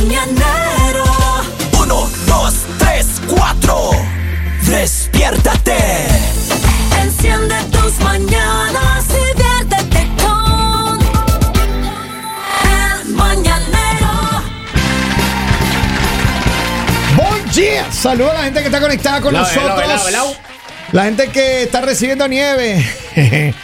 mañanero. Uno, dos, tres, cuatro. Despiértate. Enciende tus mañanas y viértete con el mañanero. Buen día. Saludos a la gente que está conectada con nosotros. La gente que está recibiendo nieve.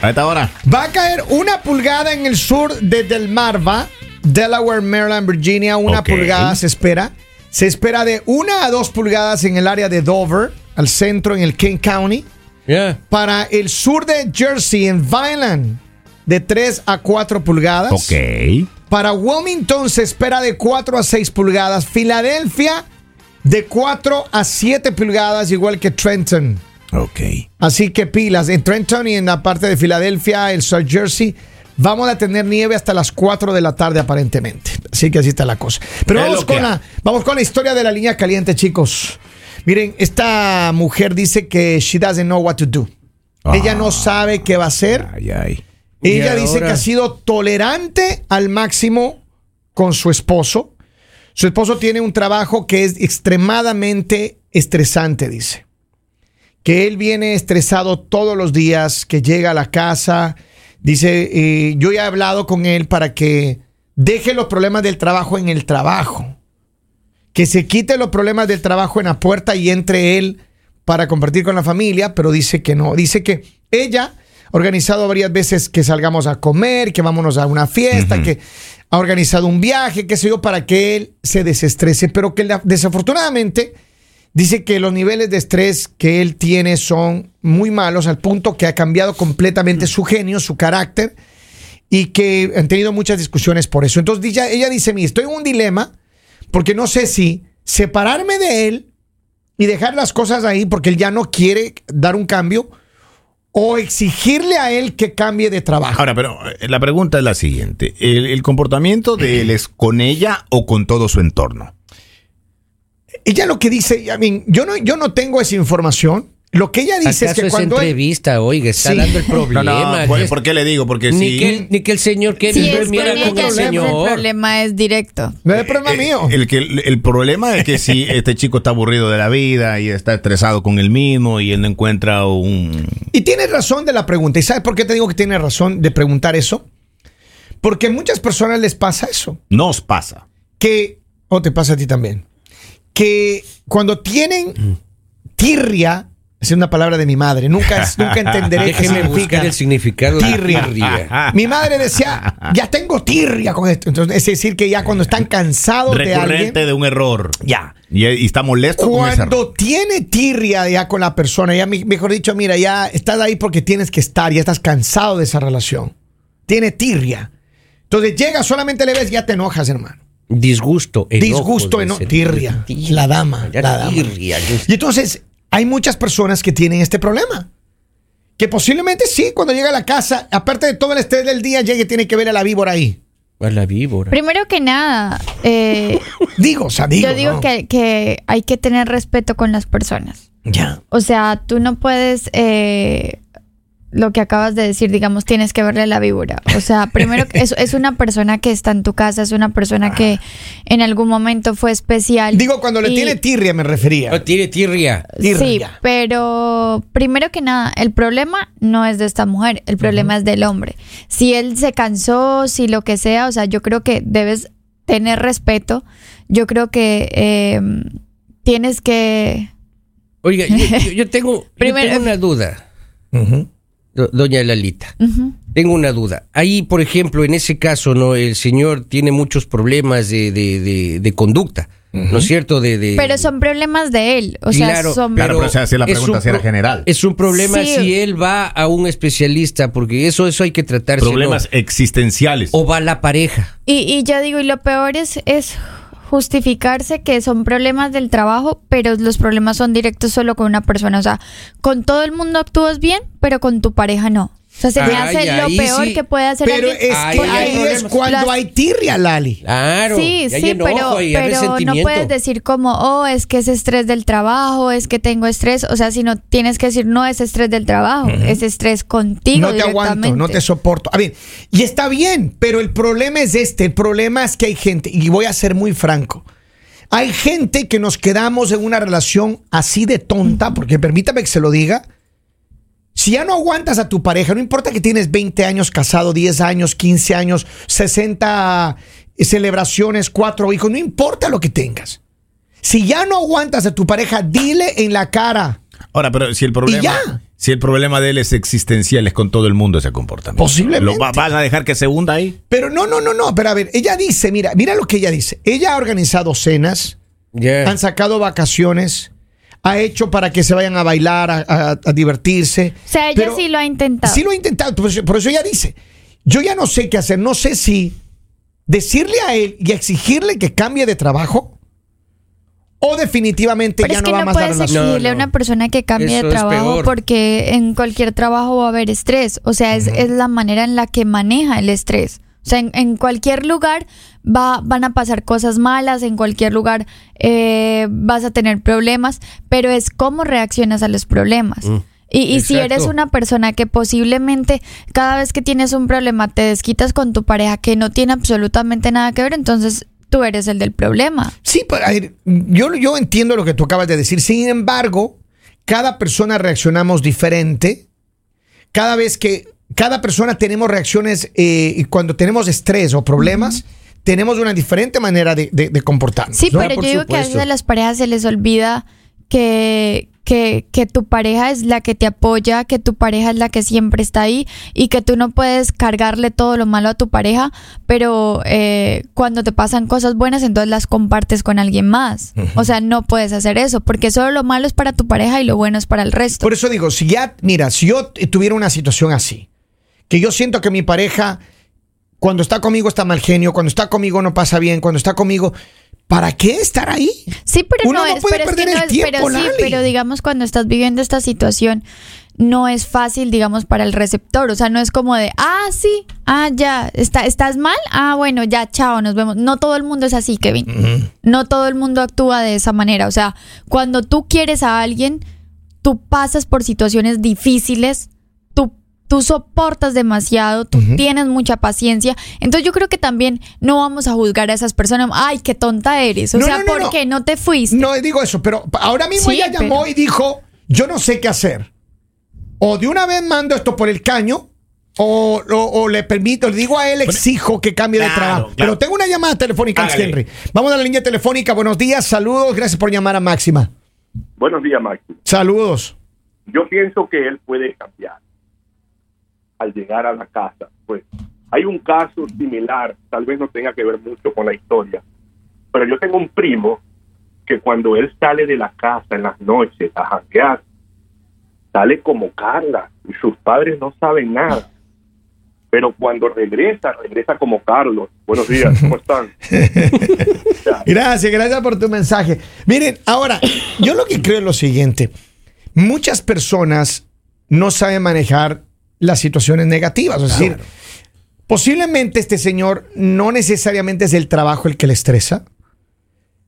A esta hora. Va a caer una pulgada en el sur de Delmarva, Delaware, Maryland, Virginia. Una pulgada se espera. Se espera de una a dos pulgadas en el área de Dover, al centro, en el King County. Yeah. Para el sur de Jersey, en Vineland, de 3 a 4 pulgadas. Ok. Para Wilmington se espera de 4 a 6 pulgadas. Filadelfia de 4 a 7 pulgadas, igual que Trenton. Ok. Así que pilas, en Trenton y en la parte de Filadelfia, el South Jersey, vamos a tener nieve hasta las 4 de la tarde aparentemente. Así que así está la cosa. Pero Es vamos con, la, vamos con la historia de la línea caliente, chicos. Miren, esta mujer dice que she doesn't know what to do. Ella no sabe qué va a hacer. Ay, ay. Ella dice que ha sido tolerante al máximo con su esposo. Su esposo tiene un trabajo que es extremadamente estresante, dice. Que él viene estresado todos los días, que llega a la casa. Dice, eh, yo ya he hablado con él para que deje los problemas del trabajo en el trabajo. Que se quite los problemas del trabajo en la puerta y entre él para compartir con la familia, pero dice que no. Dice que ella ha organizado varias veces que salgamos a comer, que vámonos a una fiesta, que ha organizado un viaje, qué sé yo, para que él se desestrese, pero que la- desafortunadamente dice que los niveles de estrés que él tiene son muy malos al punto que ha cambiado completamente su genio, su carácter y que han tenido muchas discusiones por eso. Entonces ella, ella dice, mira, estoy en un dilema porque no sé si separarme de él y dejar las cosas ahí porque él ya no quiere dar un cambio o exigirle a él que cambie de trabajo. Ahora, pero eh, la pregunta es la siguiente. ¿El, el comportamiento de él es con ella o con todo su entorno? ella lo que dice, I mean, yo no, yo no tengo esa información. Lo que ella dice es ¿Acaso que es cuando él- entrevista, oiga, está Sí. dando el No, problema? no, ¿por, que es- por qué le digo? Porque ni, si... que el, ni que el señor es con durmiera con el entonces el señor. problema es directo. no es problema mío. El, que, el problema es que si este chico está aburrido de la vida y está estresado con él mismo y él no encuentra un... Y tienes razón de la pregunta. ¿Y sabes por qué te digo que tienes razón de preguntar eso? Porque a muchas personas les pasa eso. Nos pasa. Que, o te pasa a ti también, que cuando tienen tirria, es una palabra de mi madre, nunca, nunca entenderé qué Déjeme significa. buscar el significado de Tirria. tirria. Mi madre decía, ya tengo tirria con esto. Entonces, es decir, que ya cuando están cansados de alguien, Recurrente de un error. ya. Y, y está molesto con. Cuando tiene tirria ya con la persona, ya me- mejor dicho, mira, ya estás ahí porque tienes que estar, ya estás cansado de esa relación. Tiene tirria. Entonces llega, solamente le ves, ya te enojas, hermano. Disgusto, enojo, Disgusto, debe eno- ser. tirria. La dama, la dama. tirria, Y entonces hay muchas personas que tienen este problema. Que posiblemente sí, cuando llega a la casa, aparte de todo el estrés del día, llegue y tiene que ver a la víbora ahí. A la víbora. Primero que nada, eh, Digo, o sea, digo. yo digo ¿no? que, que hay que tener respeto con las personas. Ya. O sea, tú no puedes, eh, lo que acabas de decir, digamos, tienes que verle la víbora. O sea, primero, es, es una persona que está en tu casa, es una persona que en algún momento fue especial. Digo, cuando le Y- tiene tirria me refería. No, tiene tirria. Sí, tirria. pero primero que nada, el problema no es de esta mujer, el problema es del hombre. Si él se cansó, si lo que sea, o sea, yo creo que debes tener respeto. Yo creo que eh, tienes que... Oiga, yo, yo- yo tengo, yo Primero- tengo una duda, do- doña Lalita. Tengo una duda. Ahí, por ejemplo, en ese caso, ¿no? El señor tiene muchos problemas de, de, de, de conducta, ¿no es cierto? De, de- Pero son problemas de él, o sea, Claro, son... Claro, pero o sea, si la pregunta un si era general. Es un problema Sí. si él va a un especialista, porque eso, eso hay que tratarse. Problemas existenciales. O va la pareja. Y, y yo digo, y lo peor es, es justificarse que son problemas del trabajo, pero los problemas son directos solo con una persona. O sea, con todo el mundo actúas bien, pero con tu pareja no. O sea, se me Ay, hace lo peor sí. que puede hacer Pero alguien. es que ahí es cuando Las- hay tirria, Lali. Claro. Sí, sí, enojo pero, pero no puedes decir como, oh, es que es estrés del trabajo, es que tengo estrés. O sea, si no tienes que decir, no es estrés del trabajo, es estrés contigo. No te aguanto, no te soporto. A ver, y está bien, pero el problema es este. El problema es que hay gente, y voy a ser muy franco. Hay gente que nos quedamos en una relación así de tonta, porque permítame que se lo diga. Si ya no aguantas a tu pareja, no importa que tienes 20 años casado, 10 años, 15 años, 60 celebraciones, 4 hijos, no importa lo que tengas. Si ya no aguantas a tu pareja, dile en la cara. Ahora, pero si el problema, ya. si el problema de él es existencial, es con todo el mundo ese comportamiento. Posiblemente. ¿Lo va- ¿Vas a dejar que se hunda ahí? Pero no, no, no, no. Pero a ver, ella dice, mira, mira lo que ella dice. Ella ha organizado cenas, han sacado vacaciones, ha hecho para que se vayan a bailar, a, a- a divertirse. O sea, ella Pero sí lo ha intentado. Sí lo ha intentado. Por eso, por eso ella dice, yo ya no sé qué hacer. No sé si decirle a él y exigirle que cambie de trabajo o definitivamente Pero ya es no que va no más puedes exigirle a No, no. una persona que cambie Eso de trabajo porque en cualquier trabajo va a haber estrés. O sea, es, es la manera en la que maneja el estrés. O sea, en, en cualquier lugar va, van a pasar cosas malas, en cualquier lugar eh, vas a tener problemas, pero es cómo reaccionas a los problemas. Mm, Y, y si eres una persona que posiblemente cada vez que tienes un problema te desquitas con tu pareja que no tiene absolutamente nada que ver, entonces tú eres el del problema. Sí, pero, a ver, yo, yo entiendo lo que tú acabas de decir. Sin embargo, cada persona reaccionamos diferente. Cada vez que cada persona tenemos reacciones eh, y cuando tenemos estrés o problemas, tenemos una diferente manera de, de- de comportarnos. Sí, ¿no? pero por yo digo que a veces supuesto. a las parejas se les olvida que, que, que tu pareja es la que te apoya, que tu pareja es la que siempre está ahí y que tú no puedes cargarle todo lo malo a tu pareja, pero eh, cuando te pasan cosas buenas, entonces las compartes con alguien más. O sea, no puedes hacer eso, porque solo lo malo es para tu pareja y lo bueno es para el resto. Por eso digo, si ya, mira, si yo tuviera una situación así, que yo siento que mi pareja, cuando está conmigo está mal genio, cuando está conmigo no pasa bien, cuando está conmigo, ¿para qué estar ahí? Sí, pero Uno no, no es, puede pero es que perder no el es- tiempo, pero sí, Lali. pero digamos cuando estás viviendo esta situación no es fácil, digamos, para el receptor, o sea, no es como de, ah, sí, ah, ya, está, estás mal, ah, bueno, ya, chao, nos vemos. No todo el mundo es así, Kevin. No todo el mundo actúa de esa manera, o sea, cuando tú quieres a alguien, tú pasas por situaciones difíciles, tú soportas demasiado, tú tienes mucha paciencia. Entonces yo creo que también no vamos a juzgar a esas personas. Ay, qué tonta eres. O No, sea, no, no, ¿por no. qué no te fuiste? No digo eso, pero ahora mismo Sí, ella llamó pero- y dijo, yo no sé qué hacer. O de una vez mando esto por el caño, o, o- o le permito, le digo a él, exijo que cambie de trabajo. claro. Pero tengo una llamada telefónica. Henry. Vamos a la línea telefónica. Buenos días, saludos, gracias por llamar a Máxima. Buenos días, Maxi. Saludos. Yo pienso que él puede cambiar al llegar a la casa. Pues hay un caso similar, tal vez no tenga que ver mucho con la historia, pero yo tengo un primo que cuando él sale de la casa en las noches a janguear, sale como Carla y sus padres no saben nada. Pero cuando regresa, regresa como Carlos. Buenos días, ¿cómo están? Gracias, gracias por tu mensaje. Miren, ahora, yo lo que creo es lo siguiente. Muchas personas no saben manejar las situaciones negativas. Es decir, posiblemente este señor no necesariamente es el trabajo el que le estresa.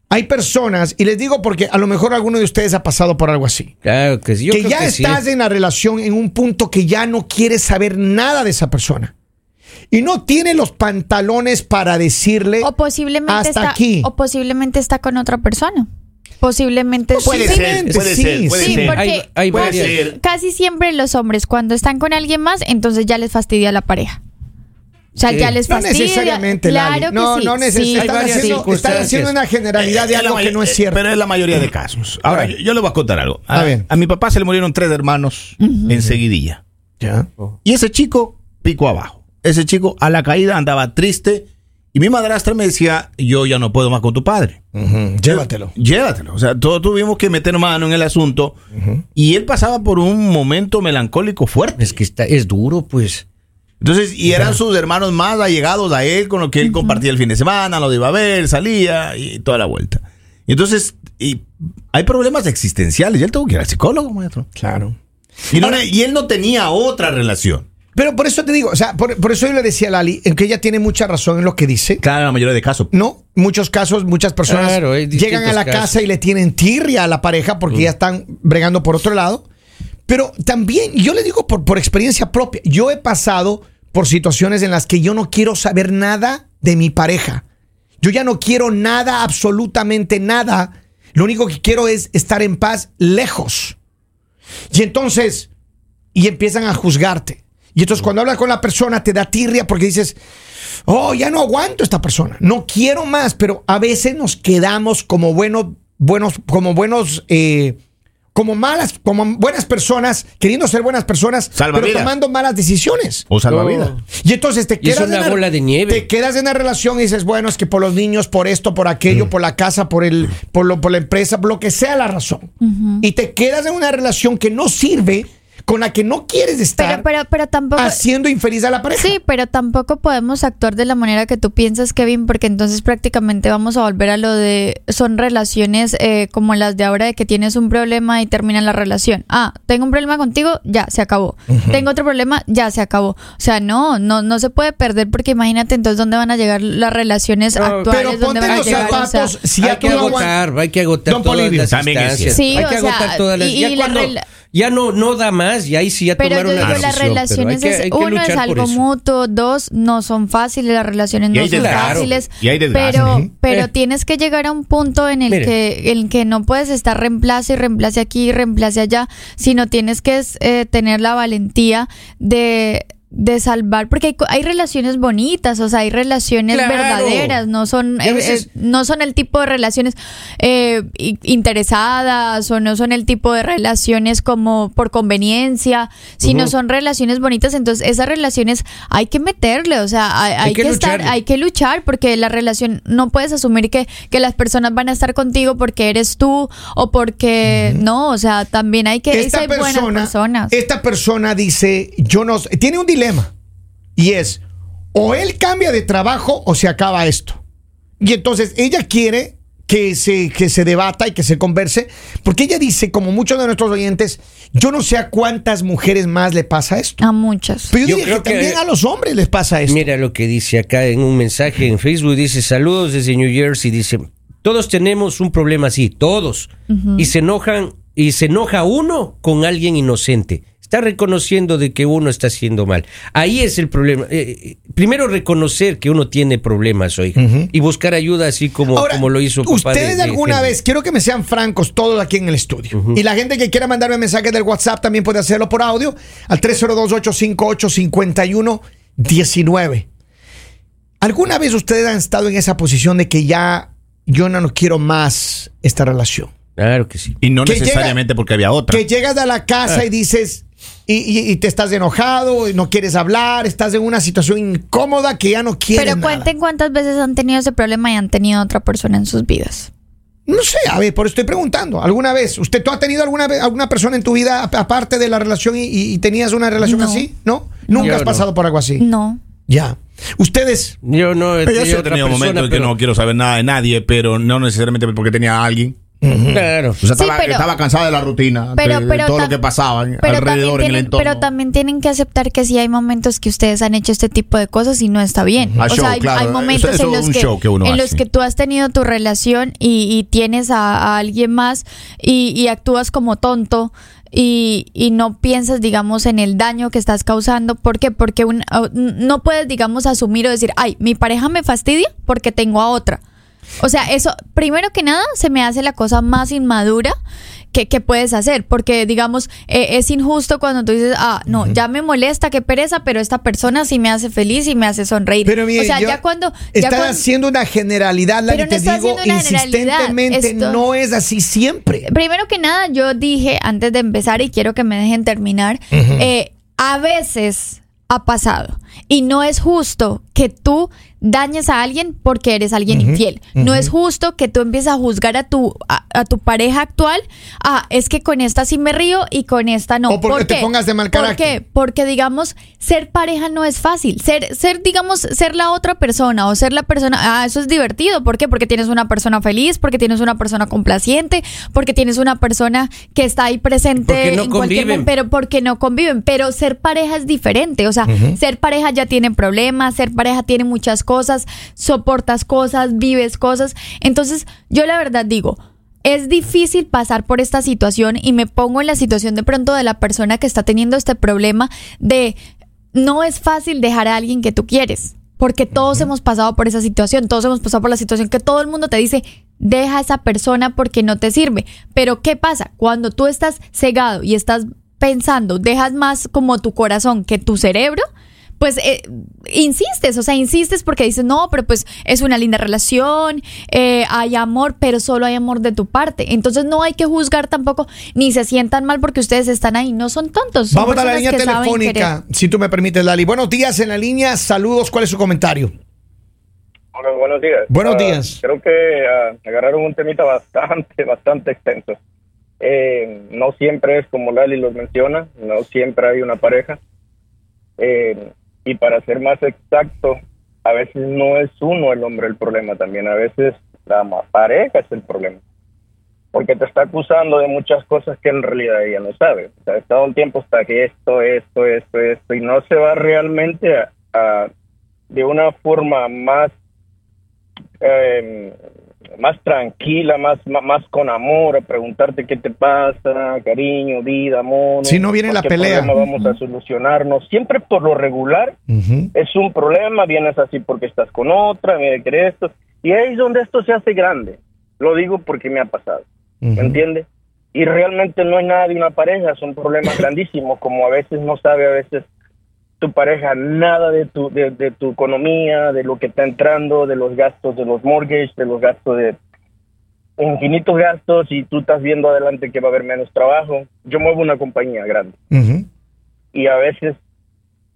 Hay personas, y les digo porque a lo mejor alguno de ustedes ha pasado por algo así. Claro que sí. Yo que creo ya que sí. estás en la relación en un punto que ya no quieres saber nada de esa persona. Y no tiene los pantalones para decirle O posiblemente hasta está, aquí. o posiblemente está con otra persona. Posiblemente Puede sí. ser, puede Sí, ser, puede Sí, ser. porque Hay- hay casi, siempre los hombres cuando están con alguien más, entonces ya les fastidia la pareja. O sea, Sí. ya les No fastidia. necesariamente, Lali. Claro que no, sí. no Sí, necesariamente. Hay están, haciendo, están circunstancias. haciendo una generalidad de Eh, la algo que no es eh, cierto. Pero es la mayoría de casos. Ahora, yo, yo le voy a contar algo. A A, ver. a mi papá se le murieron tres hermanos enseguidilla. Ya. Y ese chico pico abajo. Ese chico a la caída andaba triste. Y mi madrastra me decía, yo ya no puedo más con tu padre. Llévatelo. Llévatelo. O sea, todos tuvimos que meter mano en el asunto. Y él pasaba por un momento melancólico fuerte. Es que está, es duro, pues. Entonces, y eran sus hermanos más allegados a él, con los que él compartía el fin de semana, lo iba a ver, salía y toda la vuelta. Y entonces, y hay problemas existenciales. Y él tuvo que ir al psicólogo, maestro. Claro. Y, no- y él no tenía otra relación. Pero por eso te digo, o sea, por, por eso yo le decía a Lali, en que ella tiene mucha razón en lo que dice. Claro, en la mayoría de casos. No, muchos casos, muchas personas Claro, llegan a la casos. casa y le tienen tirria a la pareja porque ya están bregando por otro lado. Pero también, yo le digo por, por experiencia propia, yo he pasado por situaciones en las que yo no quiero saber nada de mi pareja. Yo ya no quiero nada, absolutamente nada. Lo único que quiero es estar en paz lejos. Y entonces, y empiezan a juzgarte. Y entonces cuando hablas con la persona te da tirria porque dices, oh, ya no aguanto a esta persona, no quiero más, pero a veces nos quedamos como buenos, buenos, como buenos, eh, como malas, como buenas personas, queriendo ser buenas personas, pero Salvavidas. tomando malas decisiones. O salvavidas. No. Y entonces te Y es quedas una en la- bola de nieve. Te quedas en una relación y dices, bueno, es que por los niños, por esto, por Mm. aquello, por la casa, por el, por lo, por la empresa, por lo que sea la razón. Y te quedas en una relación que no sirve, con la que no quieres estar Pero, pero, pero tampoco. haciendo infeliz a la pareja. Sí, pero tampoco podemos actuar de la manera que tú piensas, Kevin, porque entonces prácticamente vamos a volver a lo de son relaciones eh, como las de ahora de que tienes un problema y termina la relación. Ah, tengo un problema contigo, ya se acabó. Tengo otro problema, ya se acabó. O sea, no, no, no se puede perder porque imagínate entonces dónde van a llegar las relaciones No, actuales, Pero dónde ponte van a los llegar. o sea, zapatos. si hay que agotar, hay que agotar todas las También es. Sí, hay o que sea, agotar todas las. y- y la cuando ya no no da más, y ahí sí ya Pero yo tomaron digo, una las decisión, pero relaciones, hay que- es- hay que uno es algo mutuo, dos, no son fáciles, las relaciones Y no son fáciles. Y hay pero Ujú. pero Eh. tienes que llegar a un punto en el Mire. que en el que no puedes estar reemplace y reemplace aquí y reemplace allá, sino tienes que eh, tener la valentía de de salvar, porque hay, hay relaciones bonitas, o sea, hay relaciones Claro. verdaderas, no son, eh, eh, no son el tipo de relaciones eh, interesadas o no son el tipo de relaciones como por conveniencia, sino son relaciones bonitas. Entonces, esas relaciones hay que meterle, o sea, hay, hay que que, estar, hay que luchar porque la relación no puedes asumir que, que las personas van a estar contigo porque eres tú o porque no, o sea, también hay que esta ser buenas persona, personas. esta persona dice, yo no, tiene un dilema y es o él cambia de trabajo o se acaba esto. Y entonces ella quiere que se, que se debata y que se converse, porque ella dice, como muchos de nuestros oyentes, yo no sé a cuántas mujeres más le pasa esto. A muchas. Pero yo, Yo diría creo que, que- también a los hombres les pasa esto. Mira lo que dice acá en un mensaje en Facebook. Dice, saludos desde New Jersey. Dice, todos tenemos un problema así, todos. Y se enojan, y se enoja uno con alguien inocente. Está reconociendo de que uno está haciendo mal. Ahí es el problema. Eh, eh, primero reconocer que uno tiene problemas, oiga. Y buscar ayuda así como, Ahora, como lo hizo papá de- Ustedes de alguna vez, quiero que me sean francos todos aquí en el estudio. Y la gente que quiera mandarme mensajes del WhatsApp también puede hacerlo por audio al 302-858-5119. ¿Alguna vez ustedes han estado en esa posición de que ya yo no quiero más esta relación? Claro que sí. Y no Que necesariamente porque había otra. Que llegas a la casa Ah. y dices, y, y- y te estás enojado, y no quieres hablar, estás en una situación incómoda que ya no quieres Pero nada. cuenten cuántas veces han tenido ese problema y han tenido otra persona en sus vidas. No sé, a ver, por eso estoy preguntando. ¿Alguna vez? ¿Usted tú has tenido alguna vez alguna persona en tu vida ap- aparte de la relación y, tenías una relación No. así? ¿No? Nunca Yo has no. pasado por algo así. No. Ya. Ustedes. Yo no he tenido he tenido momentos que pero- no quiero saber nada de nadie, pero no necesariamente porque tenía a alguien. Claro. O sea, Sí, estaba, pero- estaba cansada de la rutina, Pero, de, todo lo que pasaba pero alrededor en el tienen, entorno. pero también tienen que aceptar que sí hay momentos que ustedes han hecho este tipo de cosas y no está bien. O show, sea, hay, claro. hay momentos Eso- eso en los que que uno en los que tú has tenido tu relación y, y tienes a, a alguien más y, y actúas como tonto. Y, y no piensas, digamos, en el daño que estás causando. ¿Por qué? Porque un- uh, no puedes, digamos, asumir o decir, ay, mi pareja me fastidia porque tengo a otra. O sea, eso, primero que nada, se me hace la cosa más inmadura que, que puedes hacer, porque digamos, eh, es injusto cuando tú dices, ah, no, ya me molesta, qué pereza, pero esta persona sí me hace feliz y me hace sonreír. Pero mire, o sea, ya cuando... ya cuando- haciendo una generalidad, Lali, Pero no te digo insistentemente, esto- no es así siempre. Primero que nada, yo dije antes de empezar y quiero que me dejen terminar, eh, a veces ha pasado y no es justo que tú dañes a alguien porque eres alguien infiel. No es justo que tú empieces a juzgar a tu, a, a tu pareja actual. Ah, es que con esta sí me río y con esta no. O porque ¿Por te qué? pongas de mal ¿Por carácter. qué? Porque digamos, ser pareja no es fácil. Ser, ser, digamos, ser la otra persona o ser la persona, ah, eso es divertido. ¿Por qué? Porque tienes una persona feliz, porque tienes una persona complaciente, porque tienes una persona que está ahí presente Porque no en cualquier conviven. momento, pero porque no conviven. Pero ser pareja es diferente. O sea, ser pareja ya tiene problemas, ser pareja tiene muchas cosas, soportas cosas, vives cosas. Entonces, yo la verdad digo, es difícil pasar por esta situación y me pongo en la situación de pronto de la persona que está teniendo este problema de no es fácil dejar a alguien que tú quieres. Porque todos hemos pasado por esa situación, todos hemos pasado por la situación que todo el mundo te dice, deja a esa persona porque no te sirve. Pero ¿qué pasa? Cuando tú estás cegado y estás pensando, dejas más como tu corazón que tu cerebro, pues eh, insistes, o sea, insistes porque dices, no, pero pues es una linda relación, eh, hay amor, pero solo hay amor de tu parte. Entonces no hay que juzgar tampoco, ni se sientan mal porque ustedes están ahí, no son tontos. son Vamos a la línea telefónica, si tú me permites, Lali. Buenos días en la línea. Saludos. ¿Cuál es su comentario? Hola, buenos días. Buenos Ah, días. Creo que ah, agarraron un temita bastante, bastante extenso. Eh, no siempre es como Lali los menciona, no siempre hay una pareja. Eh, y para ser más exacto, a veces no es uno el hombre el problema también, a veces la pareja es el problema. Porque te está acusando de muchas cosas que en realidad ella no sabe. O sea, está todo el tiempo hasta que esto, esto, esto, esto, y no se va realmente a de una forma más eh, más tranquila, más, más con amor, a preguntarte qué te pasa, cariño, vida, amor. Si no viene la pelea. Vamos a solucionarnos. Siempre por lo regular Ujú. es un problema, vienes así porque estás con otra, mira que esto. Y ahí es donde esto se hace grande. Lo digo porque me ha pasado. ¿Me Ujú. entiendes? Y realmente no hay nada de una pareja, son problemas grandísimos, como a veces no sabe a veces tu pareja nada de tu, de, de tu economía, de lo que está entrando, de los gastos de los mortgages, de los gastos de infinitos gastos y tú estás viendo adelante que va a haber menos trabajo. Yo muevo una compañía grande Ujú. y a veces,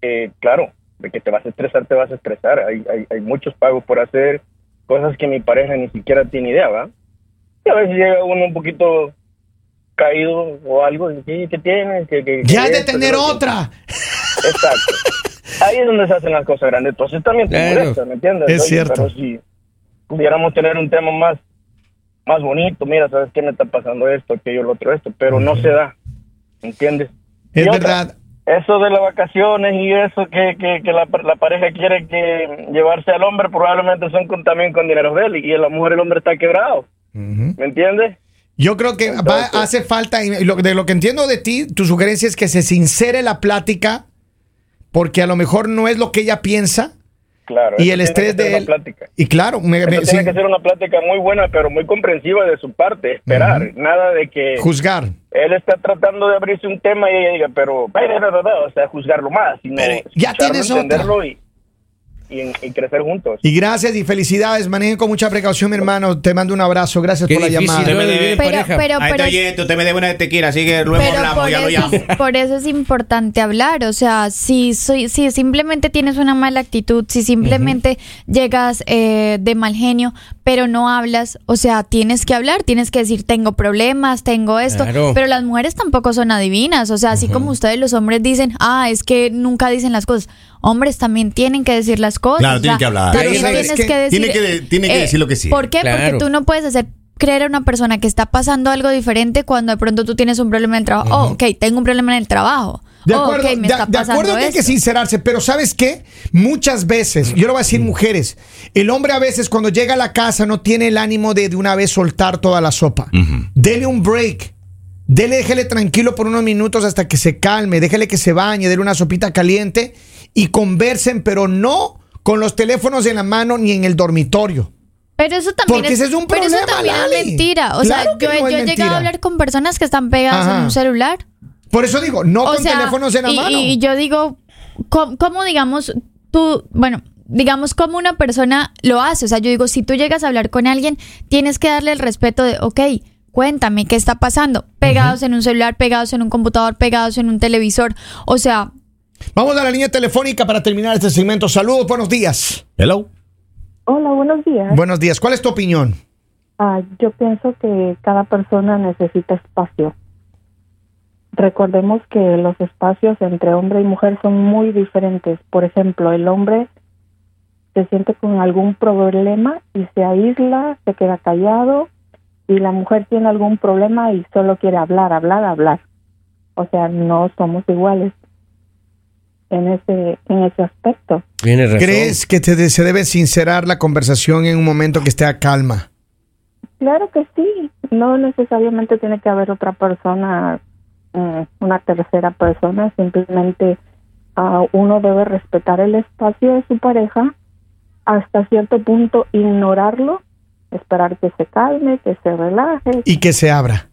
eh, claro, de que te vas a estresar, te vas a estresar. Hay, hay, hay muchos pagos por hacer, cosas que mi pareja ni siquiera tiene idea, ¿va? Y a veces llega uno un poquito caído o algo, y dice, ¿qué tienes? ¿Qué, qué- Ya qué de tener ¿Qué lo que-?" otra. Exacto. Ahí es donde se hacen las cosas grandes. Entonces también te Claro. molesta, ¿me entiendes? Es cierto. Pero si pudiéramos tener un tema más, más bonito, mira, ¿sabes qué me está pasando esto, aquello, lo otro, esto? Pero no se da, ¿me entiendes? Es Y otra, verdad. Eso de las vacaciones y eso que, que, que la, la pareja quiere que llevarse al hombre probablemente son con, también con dinero de él y la mujer el hombre está quebrado. ¿me entiendes? Yo creo que va- hace falta, y lo- de lo que entiendo de ti, tu sugerencia es que se sincere la plática, porque a lo mejor no es lo que ella piensa, Claro. y el estrés de él. plática. Y claro, me- tiene que ser una plática muy buena, pero muy comprensiva de su parte, esperar, nada de que juzgar. él está tratando de abrirse un tema y ella diga, pero, o sea, juzgarlo más, sino Pero ya tienes otra. entenderlo y, crecer juntos. Y gracias y felicidades. Manejen con mucha precaución, mi hermano. Te mando un abrazo. Gracias Qué por la difícil, llamada. me debe- Pero, pero, Ahí pero, está usted me debe una de tequila, así que luego pero hablamos, por, ya lo eso llamo. es, por eso es importante hablar. O sea, si, soy, si simplemente tienes una mala actitud, si simplemente llegas eh, de mal genio, pero no hablas, o sea, tienes que hablar, tienes que decir, tengo problemas, tengo esto. Claro. Pero las mujeres tampoco son adivinas. O sea, así como ustedes los hombres dicen, ah, es que nunca dicen las cosas. Hombres también tienen que decir las cosas. Claro, tienen que hablar. También Pero ¿sabes tienes que decir. Tiene que- tiene que decir lo que sí. ¿Por qué? Claro. Porque tú no puedes hacer creer a una persona que está pasando algo diferente cuando de pronto tú tienes un problema en el trabajo. Oh, ok, tengo un problema en el trabajo. De Oh, acuerdo, me de- está de pasando acuerdo que hay que sincerarse, pero ¿sabes qué? Muchas veces, yo lo voy a decir mujeres, el hombre a veces cuando llega a la casa no tiene el ánimo de de una vez soltar toda la sopa. Dele un break. Dele, déjele tranquilo por unos minutos hasta que se calme, déjele que se bañe, dele una sopita caliente y conversen, pero no con los teléfonos en la mano ni en el dormitorio. Pero eso también Porque es, ese es un pero eso es mentira. O Claro sea, yo, no yo he llegado a hablar con personas que están pegadas Ajá. en un celular. Por eso digo, no o con sea, teléfonos en la y, mano. y yo digo, ¿cómo, cómo, digamos tú, bueno, digamos cómo una persona lo hace? O sea, yo digo, si tú llegas a hablar con alguien, tienes que darle el respeto de, ok, cuéntame qué está pasando. Pegados en un celular, pegados en un computador, pegados en un televisor. O sea, Vamos a la línea telefónica para terminar este segmento. Saludos, buenos días. Hello. Hola, buenos días. Buenos días. ¿Cuál es tu opinión? Ah, yo pienso que cada persona necesita espacio. Recordemos que los espacios entre hombre y mujer son muy diferentes. Por ejemplo, el hombre se siente con algún problema y se aísla, se queda callado, y la mujer tiene algún problema y solo quiere hablar, hablar, hablar. O sea, no somos iguales en ese en ese aspecto. Razón. ¿Crees que te- se debe sincerar la conversación en un momento que esté a calma? Claro que sí, no necesariamente tiene que haber otra persona, mm, una tercera persona, simplemente ah, uno debe respetar el espacio de su pareja, hasta cierto punto ignorarlo, esperar que se calme, que se relaje. Y que se abra.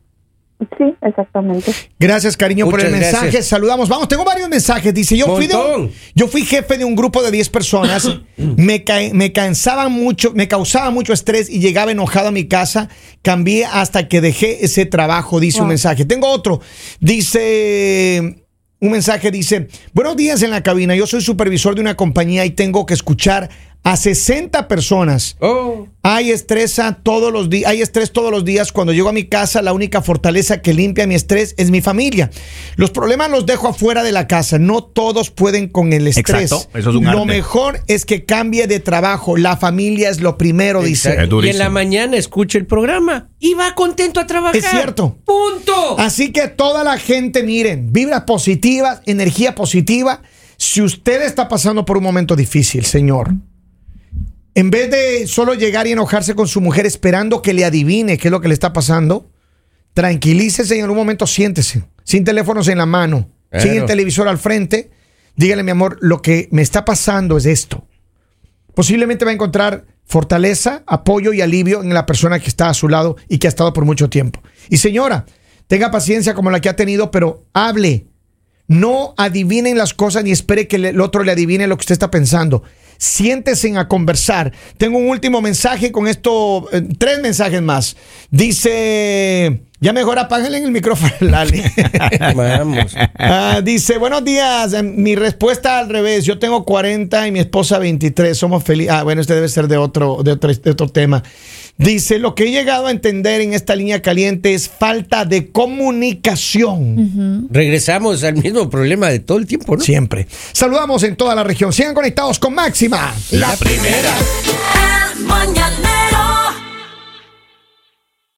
Sí, exactamente. Gracias, cariño, por el mensaje. gracias. Saludamos. Vamos, tengo varios mensajes. Dice, yo fui, de un- yo fui jefe de un grupo de 10 personas. me, ca- me cansaba mucho, me causaba mucho estrés y llegaba enojado a mi casa. Cambié hasta que dejé ese trabajo, dice un mensaje. Tengo otro. Dice... Un mensaje dice, buenos días en la cabina, yo soy supervisor de una compañía y tengo que escuchar a 60 personas. Oh, Hay estrés a todos los días, hay estrés todos los días. Cuando llego a mi casa, la única fortaleza que limpia mi estrés es mi familia. Los problemas los dejo afuera de la casa. No todos pueden con el estrés. Exacto, eso es un lo arte. mejor es que cambie de trabajo. La familia es lo primero, dice. y en la mañana escucha el programa y va contento a trabajar. Es cierto. Punto. Así que toda la gente, miren, vibras positivas, energía positiva. Si usted está pasando por un momento difícil, señor, en vez de solo llegar y enojarse con su mujer esperando que le adivine qué es lo que le está pasando, tranquilícese y en un momento siéntese, sin teléfonos en la mano, sin el televisor al frente. Dígale, mi amor, lo que me está pasando es esto. Posiblemente va a encontrar fortaleza, apoyo y alivio en la persona que está a su lado y que ha estado por mucho tiempo. Y señora, tenga paciencia como la que ha tenido, pero hable. No adivinen las cosas ni espere que el otro le adivine lo que usted está pensando. Siéntese a conversar. Tengo un último mensaje con esto, eh, tres mensajes más. Dice, ya mejor apáguenle el micrófono, Lali. Vamos. Ah, dice, buenos días. Eh, Mi respuesta al revés. Yo tengo 40 y mi esposa 23. Somos felices. Ah, bueno, este debe ser de otro, de otro, de otro tema. Dice, lo que he llegado a entender en esta línea caliente es falta de comunicación. Regresamos al mismo problema de todo el tiempo, ¿no? Siempre. Saludamos en toda la región. Sigan conectados con Máxima. La primera.